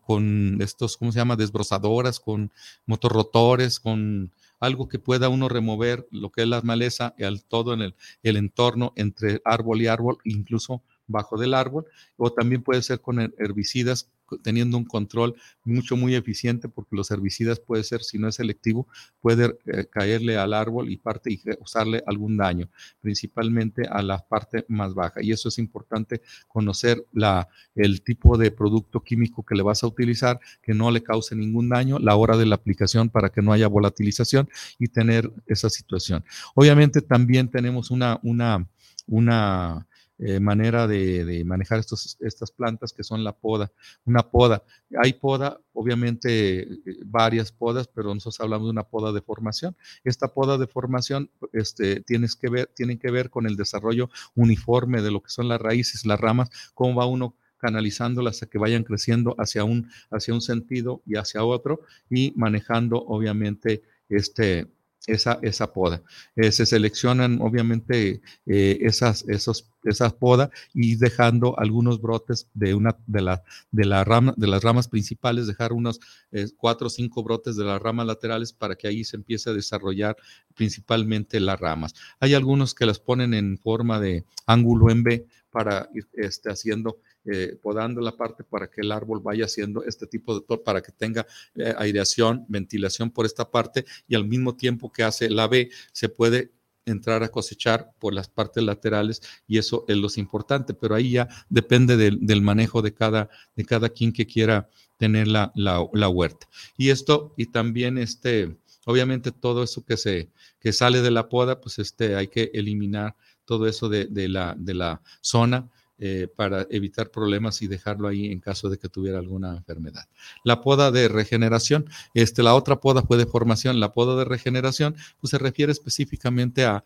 S1: con estos, ¿cómo se llama? Desbrozadoras, con motorrotores, con algo que pueda uno remover lo que es la maleza, al todo en el, el entorno entre árbol y árbol, incluso bajo del árbol, o también puede ser con herbicidas teniendo un control mucho, muy eficiente, porque los herbicidas puede ser, si no es selectivo, puede eh, caerle al árbol y parte y causarle algún daño, principalmente a la parte más baja. Y eso es importante conocer la, el tipo de producto químico que le vas a utilizar, que no le cause ningún daño, la hora de la aplicación para que no haya volatilización y tener esa situación. Obviamente también tenemos una, una, una eh, manera de, manejar estas plantas que son la poda, una poda. Hay poda, obviamente eh, varias podas, pero nosotros hablamos de una poda de formación. Esta poda de formación este, que ver, tienen que ver con el desarrollo uniforme de lo que son las raíces, las ramas, cómo va uno canalizándolas a que vayan creciendo hacia un, hacia un sentido y hacia otro y manejando obviamente este, esa, esa poda. Eh, se seleccionan obviamente eh, esas, esos, esas podas y dejando algunos brotes de una de, la, de, la rama, de las ramas principales, dejar unos eh, cuatro o cinco brotes de las ramas laterales para que ahí se empiece a desarrollar principalmente las ramas. Hay algunos que las ponen en forma de ángulo en B para ir este, haciendo eh, podando la parte para que el árbol vaya haciendo este tipo de, para que tenga eh, aireación, ventilación por esta parte y al mismo tiempo que hace la B, se puede entrar a cosechar por las partes laterales y eso es lo importante, pero ahí ya depende del, manejo de cada, de cada quien que quiera tener la, la, huerta. Y esto, y también este, obviamente todo eso que se, que sale de la poda, pues este, hay que eliminar todo eso de, de la, de la zona eh, para evitar problemas y dejarlo ahí en caso de que tuviera alguna enfermedad. La poda de regeneración, este, la otra poda fue de formación, la poda de regeneración pues se refiere específicamente a,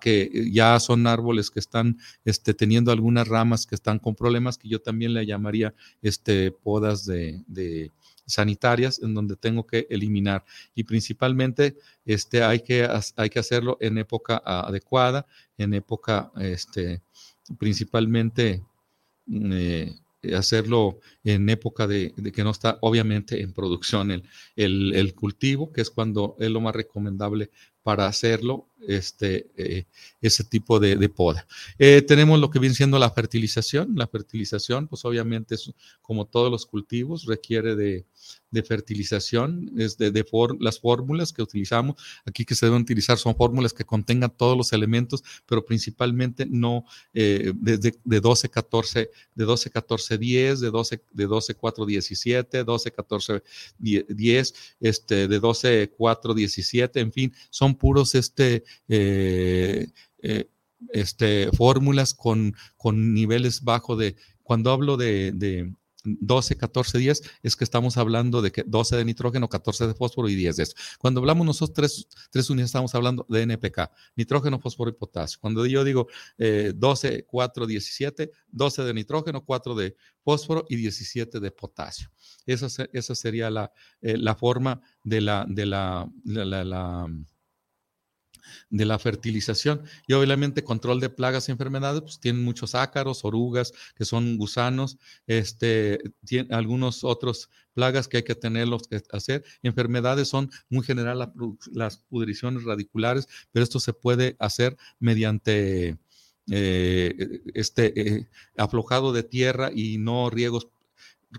S1: que ya son árboles que están este, teniendo algunas ramas que están con problemas, que yo también le llamaría este, podas de, sanitarias en donde tengo que eliminar y principalmente este hay que hay que hacerlo en época adecuada en época este principalmente mm, eh, hacerlo en época de, que no está obviamente en producción el, el, cultivo, que es cuando es lo más recomendable para hacerlo este, eh, ese tipo de, poda. Eh, tenemos lo que viene siendo la fertilización. La fertilización, pues obviamente, es, como todos los cultivos, requiere de, fertilización, es de, las fórmulas que utilizamos. Aquí que se deben utilizar son fórmulas que contengan todos los elementos, pero principalmente no eh, de, de, 12, 14, de 12, 14, 10, de 12, de 12, 4, 17, 12, 14, 10, este, de 12, 4, 17, en fin, son puros este, eh, eh, este, fórmulas con, con, niveles bajos de, cuando hablo de, de 12, 14, 10, es que estamos hablando de que 12 de nitrógeno, 14 de fósforo y 10 de eso. Cuando hablamos nosotros tres, tres unidades, estamos hablando de NPK, nitrógeno, fósforo y potasio. Cuando yo digo 12, 4, 17, 12 de nitrógeno, 4 de fósforo y 17 de potasio. Esa, esa sería la, eh, la forma de la, de la, la de la fertilización. Y obviamente control de plagas y enfermedades, pues tienen muchos ácaros, orugas, que son gusanos, este, tiene algunos otros plagas que hay que tenerlos que hacer. Enfermedades son muy general las pudriciones radiculares, pero esto se puede hacer mediante eh, este eh, aflojado de tierra y no riegos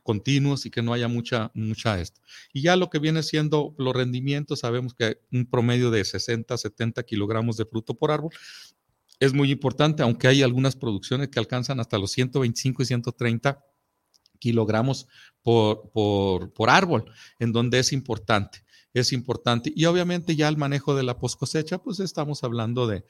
S1: continuos y que no haya mucha, mucha esto. Y ya lo que viene siendo los rendimientos, sabemos que un promedio de 60, 70 kilogramos de fruto por árbol es muy importante, aunque hay algunas producciones que alcanzan hasta los 125 y 130 kilogramos por, por, por árbol, en donde es importante es importante. Y obviamente ya el manejo de la post cosecha, pues estamos hablando de,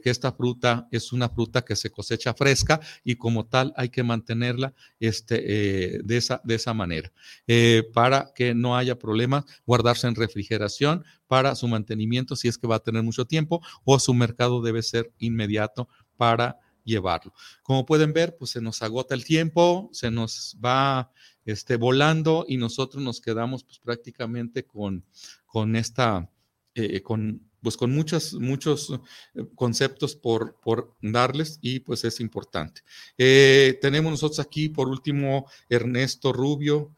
S1: que esta fruta es una fruta que se cosecha fresca y como tal hay que mantenerla este, eh, de, esa, de esa manera eh, para que no haya problemas, guardarse en refrigeración para su mantenimiento si es que va a tener mucho tiempo o su mercado debe ser inmediato para llevarlo. Como pueden ver, pues se nos agota el tiempo, se nos va este, volando y nosotros nos quedamos pues prácticamente con, con esta, eh, con, pues con muchos, muchos eh, conceptos por, por darles y pues es importante. Eh, tenemos nosotros aquí por último Ernesto Rubio.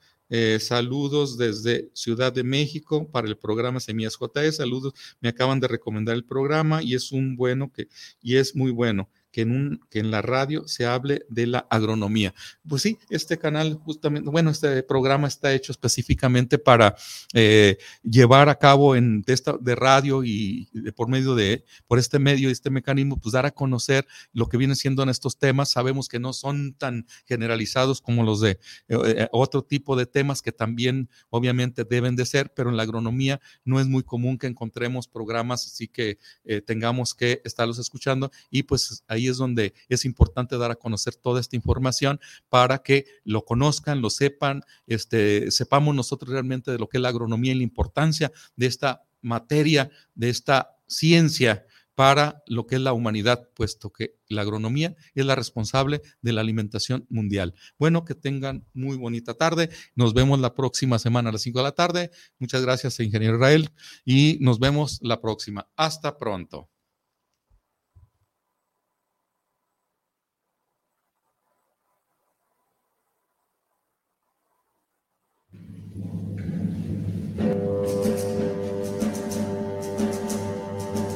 S1: saludos desde Ciudad de México para el programa Semillas JE. Saludos, me acaban de recomendar el programa y es un bueno que, y es muy bueno que en, un, que en la radio se hable de la agronomía. Pues sí, este canal justamente, bueno, este programa está hecho específicamente para eh, llevar a cabo en de, esta, radio y por medio de, por este medio y este mecanismo, pues dar a conocer lo que viene siendo en estos temas. Sabemos que no son tan generalizados como los de eh, eh, otro tipo de temas que también obviamente deben de ser, pero en la agronomía no es muy común que encontremos programas así que tengamos que estarlos escuchando y pues ahí es donde es importante dar a conocer toda esta información para que lo conozcan, lo sepan, este, sepamos nosotros realmente de lo que es la agronomía y la importancia de esta materia, de esta ciencia para lo que es la humanidad, puesto que la agronomía es la responsable de la alimentación mundial. Bueno, que tengan muy bonita tarde. Nos vemos la próxima semana a las 5 de la tarde. Muchas gracias, ingeniero Israel, y nos vemos la próxima. Hasta pronto.